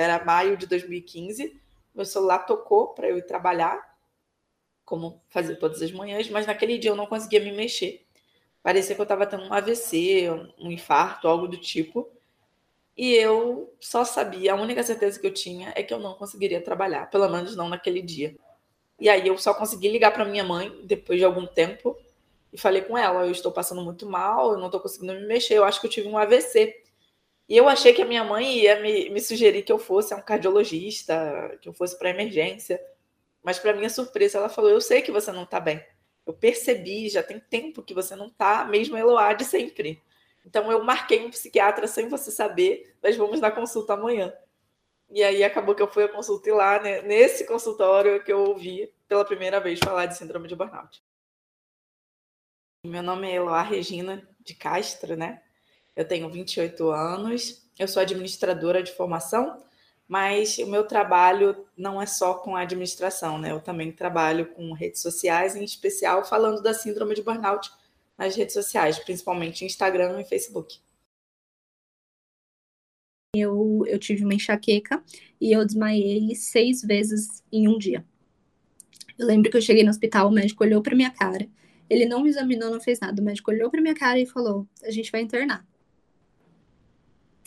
era maio de 2015. Meu celular tocou para eu ir trabalhar, como fazia todas as manhãs, mas naquele dia eu não conseguia me mexer. Parecia que eu estava tendo um AVC, um infarto, algo do tipo. E eu só sabia, a única certeza que eu tinha é que eu não conseguiria trabalhar, pelo menos não naquele dia. E aí eu só consegui ligar para minha mãe depois de algum tempo e falei com ela: eu estou passando muito mal, eu não estou conseguindo me mexer, eu acho que eu tive um AVC. E eu achei que a minha mãe ia me, me sugerir que eu fosse a um cardiologista, que eu fosse para emergência. Mas, para minha surpresa, ela falou: Eu sei que você não está bem. Eu percebi, já tem tempo que você não está, mesmo Eloá de sempre. Então, eu marquei um psiquiatra sem você saber, mas vamos na consulta amanhã. E aí acabou que eu fui à consulta e lá, né, nesse consultório, que eu ouvi pela primeira vez falar de síndrome de burnout. Meu nome é Eloá Regina de Castro, né? Eu tenho 28 anos, eu sou administradora de formação, mas o meu trabalho não é só com a administração, né? Eu também trabalho com redes sociais, em especial falando da síndrome de burnout nas redes sociais, principalmente Instagram e Facebook eu, eu tive uma enxaqueca e eu desmaiei seis vezes em um dia. Eu lembro que eu cheguei no hospital, o médico olhou para minha cara. Ele não me examinou, não fez nada. O médico olhou para minha cara e falou: A gente vai internar.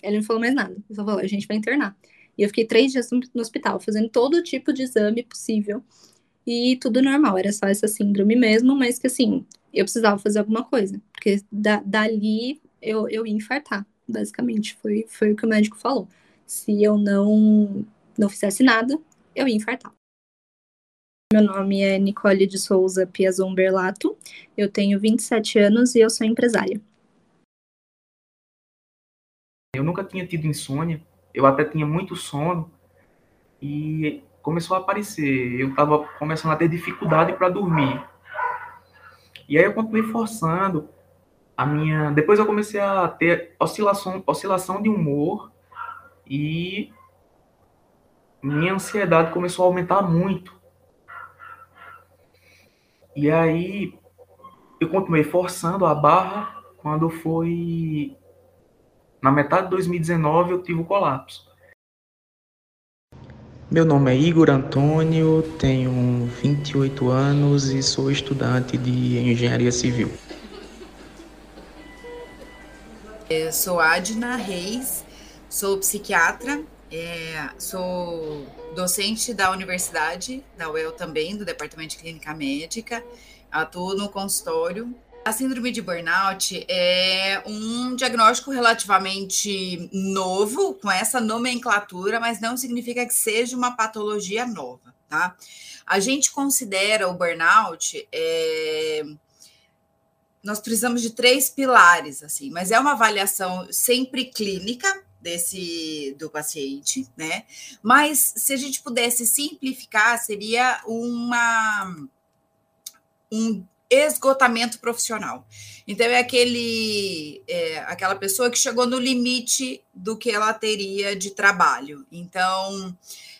Ele não falou mais nada. Ele só falou: A gente vai internar. E eu fiquei três dias no hospital, fazendo todo tipo de exame possível. E tudo normal, era só essa síndrome mesmo, mas que assim, eu precisava fazer alguma coisa. Porque da, dali eu, eu ia infartar basicamente. Foi, foi o que o médico falou. Se eu não, não fizesse nada, eu ia infartar. Meu nome é Nicole de Souza Piazon Berlato, eu tenho 27 anos e eu sou empresária. Eu nunca tinha tido insônia, eu até tinha muito sono e começou a aparecer. Eu estava começando a ter dificuldade para dormir. E aí eu continuei forçando, a minha. Depois eu comecei a ter oscilação, oscilação de humor e minha ansiedade começou a aumentar muito. E aí eu continuei forçando a barra. Quando foi na metade de 2019 eu tive o colapso. Meu nome é Igor Antônio, tenho 28 anos e sou estudante de engenharia civil. Eu sou Adna Reis, sou psiquiatra, é, sou docente da universidade, da UEL também, do Departamento de Clínica Médica, atuo no consultório. A síndrome de burnout é um diagnóstico relativamente novo, com essa nomenclatura, mas não significa que seja uma patologia nova, tá? A gente considera o burnout é, nós precisamos de três pilares, assim, mas é uma avaliação sempre clínica desse do paciente, né? Mas se a gente pudesse simplificar, seria uma um esgotamento profissional. Então é aquele é, aquela pessoa que chegou no limite do que ela teria de trabalho. Então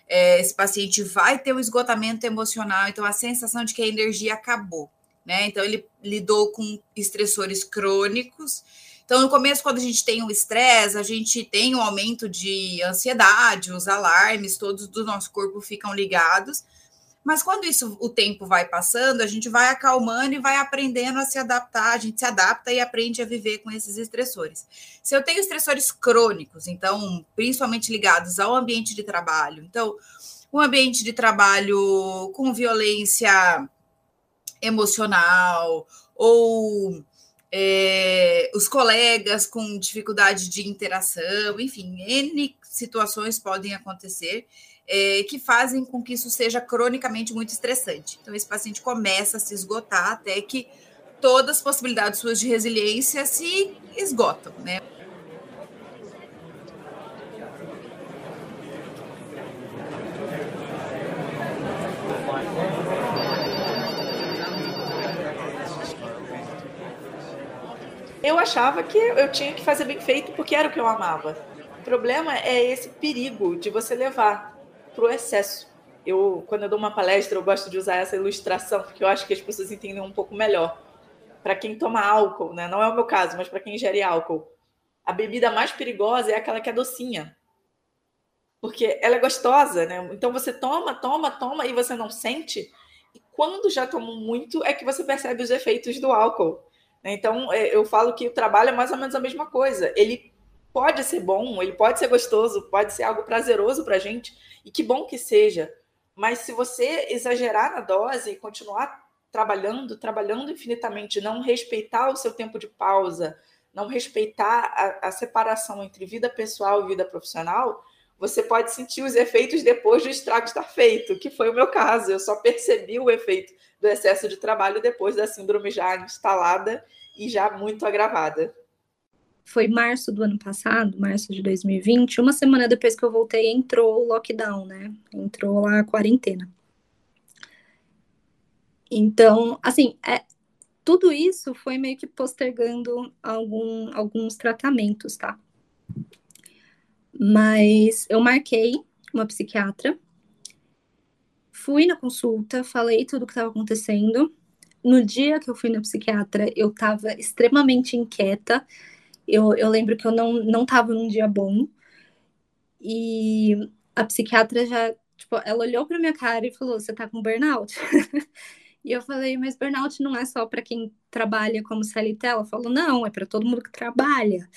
é, esse paciente vai ter um esgotamento emocional, então a sensação de que a energia acabou né? Então ele lidou com estressores crônicos. Então, no começo, quando a gente tem o estresse, a gente tem um aumento de ansiedade, os alarmes todos do nosso corpo ficam ligados. Mas quando isso o tempo vai passando, a gente vai acalmando e vai aprendendo a se adaptar, a gente se adapta e aprende a viver com esses estressores. Se eu tenho estressores crônicos, então, principalmente ligados ao ambiente de trabalho, então, um ambiente de trabalho com violência emocional, ou é, os colegas com dificuldade de interação, enfim, N situações podem acontecer é, que fazem com que isso seja cronicamente muito estressante. Então, esse paciente começa a se esgotar até que todas as possibilidades suas de resiliência se esgotam, né? eu achava que eu tinha que fazer bem feito porque era o que eu amava. O problema é esse perigo de você levar para o excesso. Eu, quando eu dou uma palestra, eu gosto de usar essa ilustração porque eu acho que as pessoas entendem um pouco melhor. Para quem toma álcool, né? Não é o meu caso, mas para quem ingere álcool, a bebida mais perigosa é aquela que é docinha. porque ela é gostosa, né? Então você toma, toma, toma e você não sente. E quando já tomou muito, é que você percebe os efeitos do álcool. Né? Então é, eu falo que o trabalho é mais ou menos a mesma coisa. Ele pode ser bom, ele pode ser gostoso, pode ser algo prazeroso para a gente, e que bom que seja. Mas se você exagerar na dose e continuar trabalhando, trabalhando infinitamente, não respeitar o seu tempo de pausa, não respeitar a, a separação entre vida pessoal e vida profissional, você pode sentir os efeitos depois do estrago estar feito, que foi o meu caso. Eu só percebi o efeito do excesso de trabalho depois da síndrome já instalada e já muito agravada foi março do ano passado, março de 2020, uma semana depois que eu voltei, entrou o lockdown, né? Entrou lá a quarentena. Então, assim, é, tudo isso foi meio que postergando algum, alguns tratamentos, tá? Mas eu marquei uma psiquiatra, fui na consulta, falei tudo o que estava acontecendo. No dia que eu fui na psiquiatra, eu estava extremamente inquieta eu, eu lembro que eu não, não tava num dia bom. E a psiquiatra já, tipo, ela olhou pra minha cara e falou: Você tá com burnout? e eu falei: Mas burnout não é só para quem trabalha como CLT? Ela falou: Não, é para todo mundo que trabalha.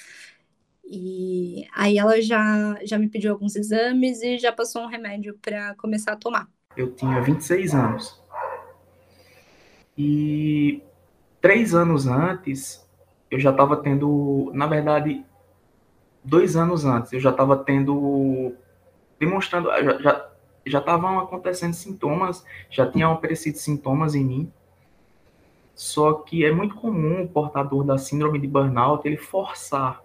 E aí ela já, já me pediu alguns exames e já passou um remédio para começar a tomar. Eu tinha 26 anos. E três anos antes, eu já estava tendo, na verdade, dois anos antes, eu já estava tendo, demonstrando, já já estavam acontecendo sintomas, já tinham aparecido sintomas em mim. Só que é muito comum o portador da síndrome de burnout ele forçar,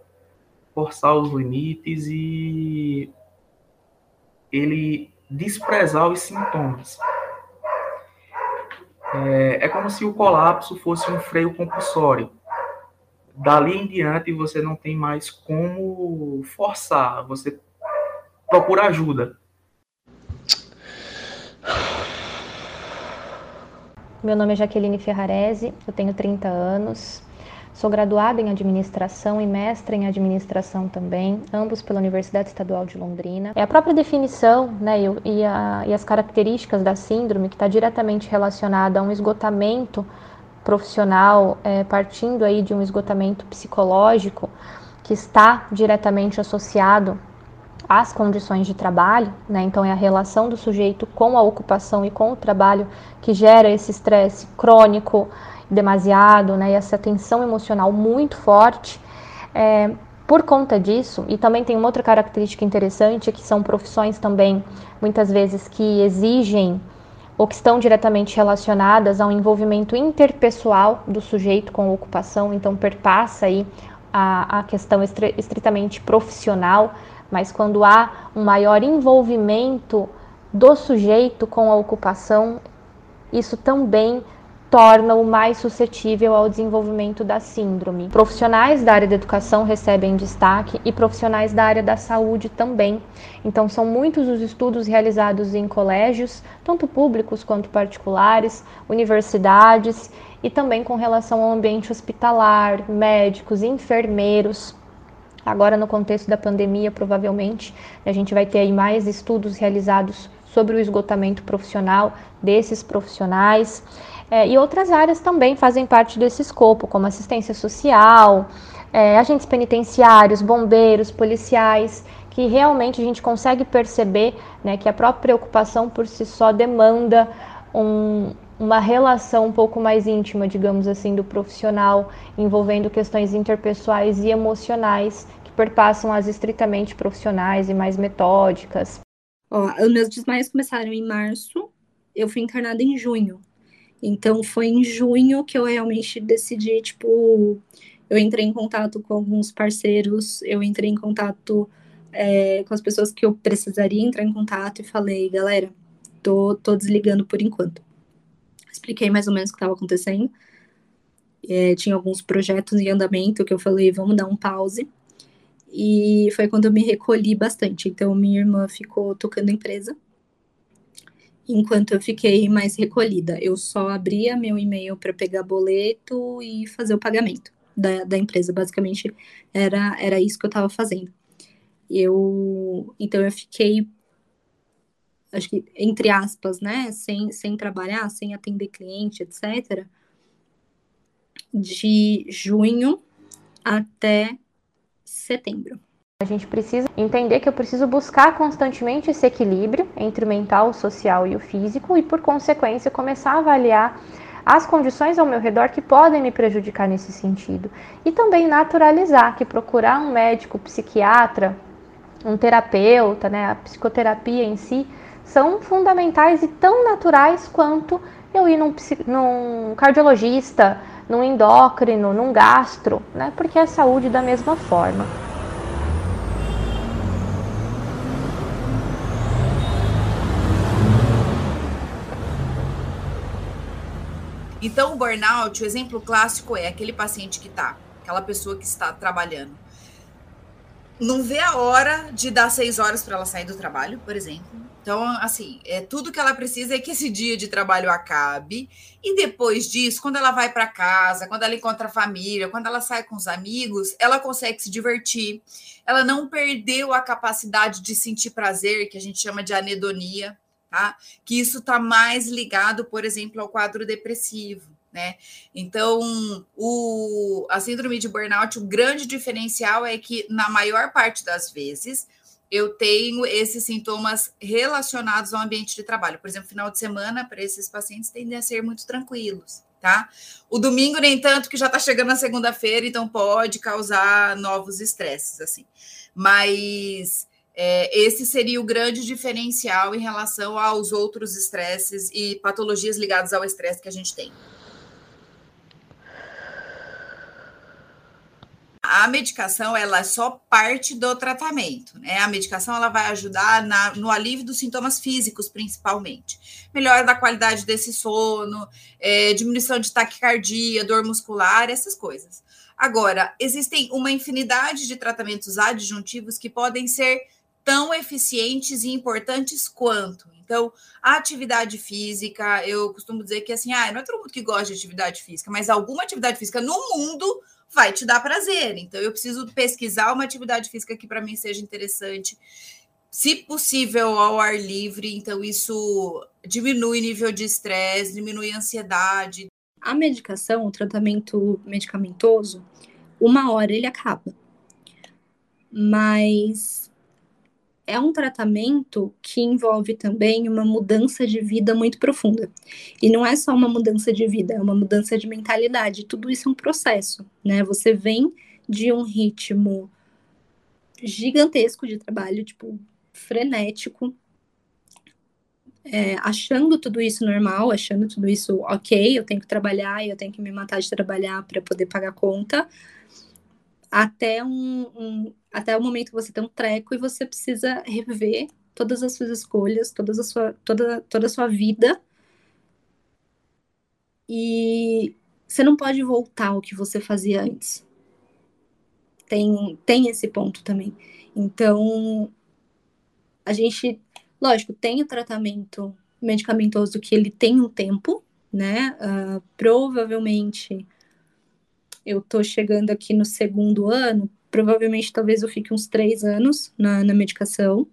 forçar os limites e ele desprezar os sintomas. É, é como se o colapso fosse um freio compulsório dali em diante você não tem mais como forçar, você procura ajuda. Meu nome é Jaqueline Ferrarese, eu tenho 30 anos, sou graduada em administração e mestra em administração também, ambos pela Universidade Estadual de Londrina. É a própria definição né, e, a, e as características da síndrome que está diretamente relacionada a um esgotamento profissional é, partindo aí de um esgotamento psicológico que está diretamente associado às condições de trabalho, né? Então é a relação do sujeito com a ocupação e com o trabalho que gera esse estresse crônico demasiado, né? E essa tensão emocional muito forte. É, por conta disso, e também tem uma outra característica interessante, que são profissões também, muitas vezes, que exigem ou que estão diretamente relacionadas ao envolvimento interpessoal do sujeito com a ocupação, então perpassa aí a, a questão estritamente profissional, mas quando há um maior envolvimento do sujeito com a ocupação, isso também torna-o mais suscetível ao desenvolvimento da síndrome. Profissionais da área da educação recebem destaque e profissionais da área da saúde também. Então, são muitos os estudos realizados em colégios, tanto públicos quanto particulares, universidades e também com relação ao ambiente hospitalar, médicos, enfermeiros. Agora, no contexto da pandemia, provavelmente a gente vai ter aí mais estudos realizados sobre o esgotamento profissional desses profissionais. É, e outras áreas também fazem parte desse escopo, como assistência social, é, agentes penitenciários, bombeiros, policiais, que realmente a gente consegue perceber né, que a própria preocupação por si só demanda um, uma relação um pouco mais íntima, digamos assim, do profissional, envolvendo questões interpessoais e emocionais que perpassam as estritamente profissionais e mais metódicas. Ó, os meus desmaios começaram em março, eu fui internada em junho. Então foi em junho que eu realmente decidi, tipo, eu entrei em contato com alguns parceiros, eu entrei em contato é, com as pessoas que eu precisaria entrar em contato e falei, galera, tô, tô desligando por enquanto. Expliquei mais ou menos o que estava acontecendo. É, tinha alguns projetos em andamento que eu falei, vamos dar um pause. E foi quando eu me recolhi bastante. Então, minha irmã ficou tocando empresa enquanto eu fiquei mais recolhida. Eu só abria meu e-mail para pegar boleto e fazer o pagamento da, da empresa. Basicamente, era, era isso que eu estava fazendo. Eu, então eu fiquei, acho que entre aspas, né, sem, sem trabalhar, sem atender cliente, etc., de junho até setembro. A gente precisa entender que eu preciso buscar constantemente esse equilíbrio entre o mental, o social e o físico e, por consequência, começar a avaliar as condições ao meu redor que podem me prejudicar nesse sentido. E também naturalizar que procurar um médico, psiquiatra, um terapeuta, né, a psicoterapia em si, são fundamentais e tão naturais quanto eu ir num, num cardiologista, num endócrino, num gastro, né, porque é saúde da mesma forma. Então, o burnout, o exemplo clássico é aquele paciente que está, aquela pessoa que está trabalhando. Não vê a hora de dar seis horas para ela sair do trabalho, por exemplo. Então, assim, é tudo que ela precisa é que esse dia de trabalho acabe. E depois disso, quando ela vai para casa, quando ela encontra a família, quando ela sai com os amigos, ela consegue se divertir. Ela não perdeu a capacidade de sentir prazer, que a gente chama de anedonia tá? Que isso está mais ligado, por exemplo, ao quadro depressivo, né? Então, o, a síndrome de burnout, o grande diferencial é que, na maior parte das vezes, eu tenho esses sintomas relacionados ao ambiente de trabalho. Por exemplo, final de semana, para esses pacientes, tendem a ser muito tranquilos, tá? O domingo, nem tanto, que já está chegando na segunda-feira, então pode causar novos estresses, assim. Mas é, esse seria o grande diferencial em relação aos outros estresses e patologias ligadas ao estresse que a gente tem. A medicação ela é só parte do tratamento, né? A medicação ela vai ajudar na, no alívio dos sintomas físicos, principalmente. Melhora da qualidade desse sono, é, diminuição de taquicardia, dor muscular, essas coisas. Agora, existem uma infinidade de tratamentos adjuntivos que podem ser tão eficientes e importantes quanto. Então, a atividade física, eu costumo dizer que assim, ah, não é todo mundo que gosta de atividade física, mas alguma atividade física no mundo vai te dar prazer. Então, eu preciso pesquisar uma atividade física que para mim seja interessante. Se possível, ao ar livre, então isso diminui nível de estresse, diminui ansiedade. A medicação, o tratamento medicamentoso, uma hora ele acaba. Mas é um tratamento que envolve também uma mudança de vida muito profunda. E não é só uma mudança de vida, é uma mudança de mentalidade. Tudo isso é um processo, né? Você vem de um ritmo gigantesco de trabalho, tipo, frenético, é, achando tudo isso normal, achando tudo isso ok, eu tenho que trabalhar, eu tenho que me matar de trabalhar para poder pagar conta, até um, um, até o momento que você tem um treco e você precisa rever todas as suas escolhas, todas a sua, toda, toda a sua vida. E você não pode voltar ao que você fazia antes. Tem, tem esse ponto também. Então, a gente, lógico, tem o tratamento medicamentoso que ele tem um tempo, né? Uh, provavelmente eu tô chegando aqui no segundo ano, provavelmente talvez eu fique uns três anos na, na medicação.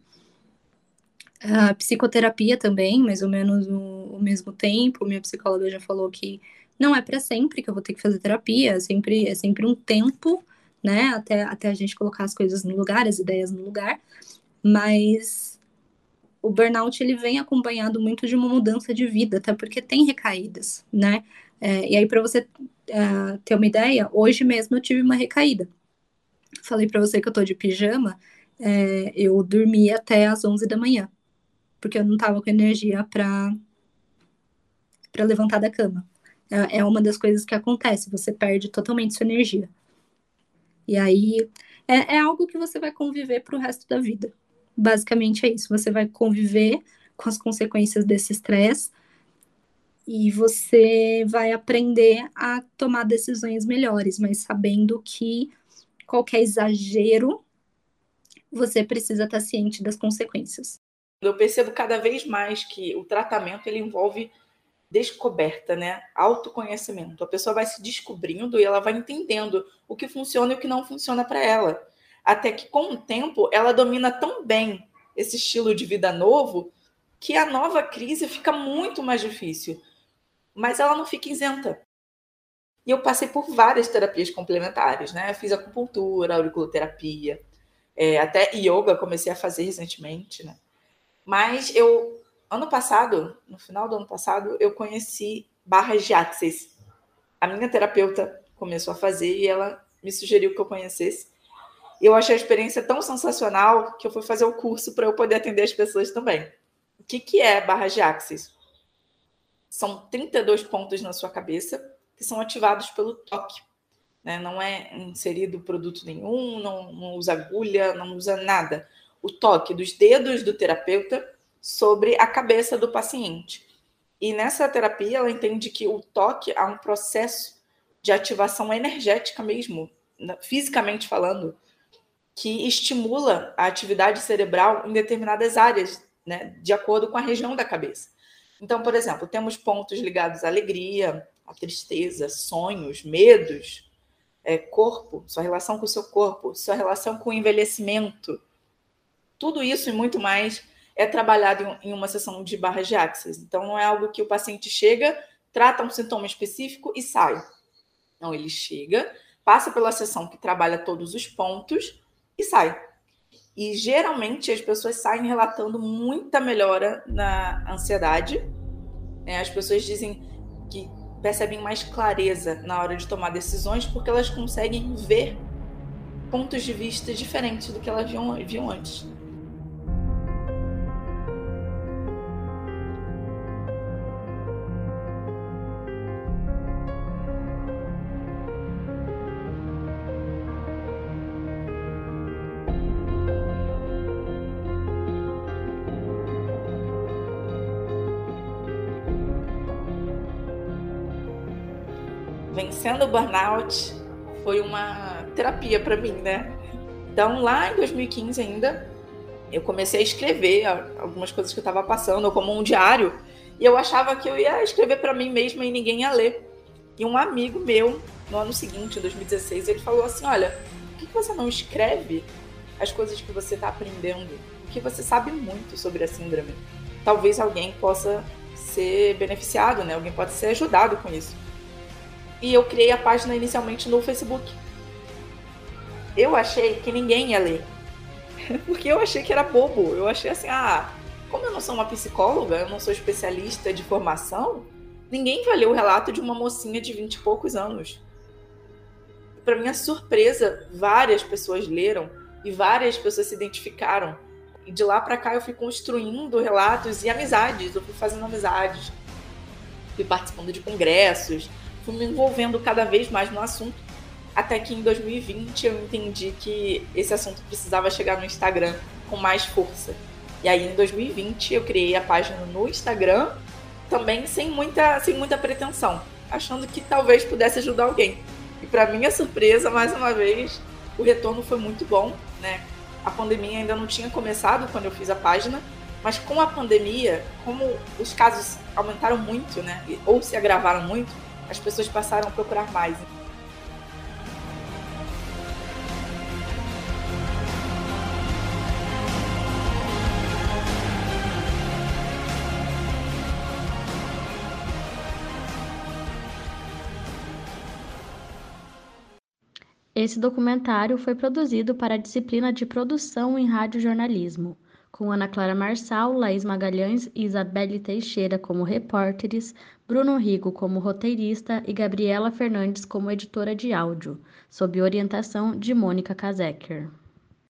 A psicoterapia também, mais ou menos no, mesmo tempo. Minha psicóloga já falou que não é para sempre que eu vou ter que fazer terapia, é sempre, é sempre um tempo, né? Até, até a gente colocar as coisas no lugar, as ideias no lugar. Mas o burnout ele vem acompanhado muito de uma mudança de vida, até porque tem recaídas, né? É, e aí, para você é, ter uma ideia, hoje mesmo eu tive uma recaída. Falei para você que eu tô de pijama, é, eu dormi até às 11 da manhã, porque eu não tava com energia para para levantar da cama. É, é uma das coisas que acontece, você perde totalmente sua energia. E aí é, é algo que você vai conviver para o resto da vida. Basicamente é isso. Você vai conviver com as consequências desse estresse e você vai aprender a tomar decisões melhores, mas sabendo que qualquer exagero, você precisa estar ciente das consequências. Eu percebo cada vez mais que o tratamento ele envolve descoberta, né? Autoconhecimento. A pessoa vai se descobrindo e ela vai entendendo o que funciona e o que não funciona para ela. até que com o tempo ela domina tão bem esse estilo de vida novo que a nova crise fica muito mais difícil. Mas ela não fica isenta. E eu passei por várias terapias complementares, né? Fiz acupuntura, auriculoterapia, é, até yoga comecei a fazer recentemente, né? Mas eu, ano passado, no final do ano passado, eu conheci barras de axis. A minha terapeuta começou a fazer e ela me sugeriu que eu conhecesse. Eu achei a experiência tão sensacional que eu fui fazer o curso para eu poder atender as pessoas também. O que, que é barras de axis? São 32 pontos na sua cabeça que são ativados pelo toque. Né? Não é inserido produto nenhum, não, não usa agulha, não usa nada. O toque dos dedos do terapeuta sobre a cabeça do paciente. E nessa terapia, ela entende que o toque é um processo de ativação energética mesmo, fisicamente falando, que estimula a atividade cerebral em determinadas áreas, né, de acordo com a região da cabeça. Então, por exemplo, temos pontos ligados à alegria, à tristeza, sonhos, medos, é, corpo, sua relação com o seu corpo, sua relação com o envelhecimento. Tudo isso e muito mais é trabalhado em uma sessão de barras de axis. Então, não é algo que o paciente chega, trata um sintoma específico e sai. Não, ele chega, passa pela sessão que trabalha todos os pontos e sai. E geralmente as pessoas saem relatando muita melhora na ansiedade. Né? As pessoas dizem que percebem mais clareza na hora de tomar decisões porque elas conseguem ver pontos de vista diferentes do que elas viam, viam antes. Vencendo o burnout foi uma terapia para mim, né? Então, lá em 2015 ainda, eu comecei a escrever algumas coisas que eu estava passando, como um diário, e eu achava que eu ia escrever para mim mesma e ninguém ia ler. E um amigo meu, no ano seguinte, em 2016, ele falou assim: Olha, por que você não escreve as coisas que você está aprendendo? Porque você sabe muito sobre a síndrome. Talvez alguém possa ser beneficiado, né? Alguém pode ser ajudado com isso e eu criei a página inicialmente no Facebook. Eu achei que ninguém ia ler. Porque eu achei que era bobo. Eu achei assim, ah, como eu não sou uma psicóloga, eu não sou especialista de formação, ninguém vai ler o relato de uma mocinha de vinte e poucos anos. Para minha surpresa, várias pessoas leram e várias pessoas se identificaram. E de lá para cá eu fui construindo relatos e amizades, eu fui fazendo amizades, fui participando de congressos, fui me envolvendo cada vez mais no assunto, até que em 2020 eu entendi que esse assunto precisava chegar no Instagram com mais força. E aí em 2020 eu criei a página no Instagram, também sem muita, sem muita pretensão, achando que talvez pudesse ajudar alguém. E para minha surpresa, mais uma vez, o retorno foi muito bom, né? A pandemia ainda não tinha começado quando eu fiz a página, mas com a pandemia, como os casos aumentaram muito, né? Ou se agravaram muito, as pessoas passaram a procurar mais. Esse documentário foi produzido para a disciplina de Produção em Radiojornalismo com Ana Clara Marçal, Laís Magalhães e Isabelle Teixeira como repórteres, Bruno Rigo como roteirista e Gabriela Fernandes como editora de áudio, sob orientação de Mônica Kazeker.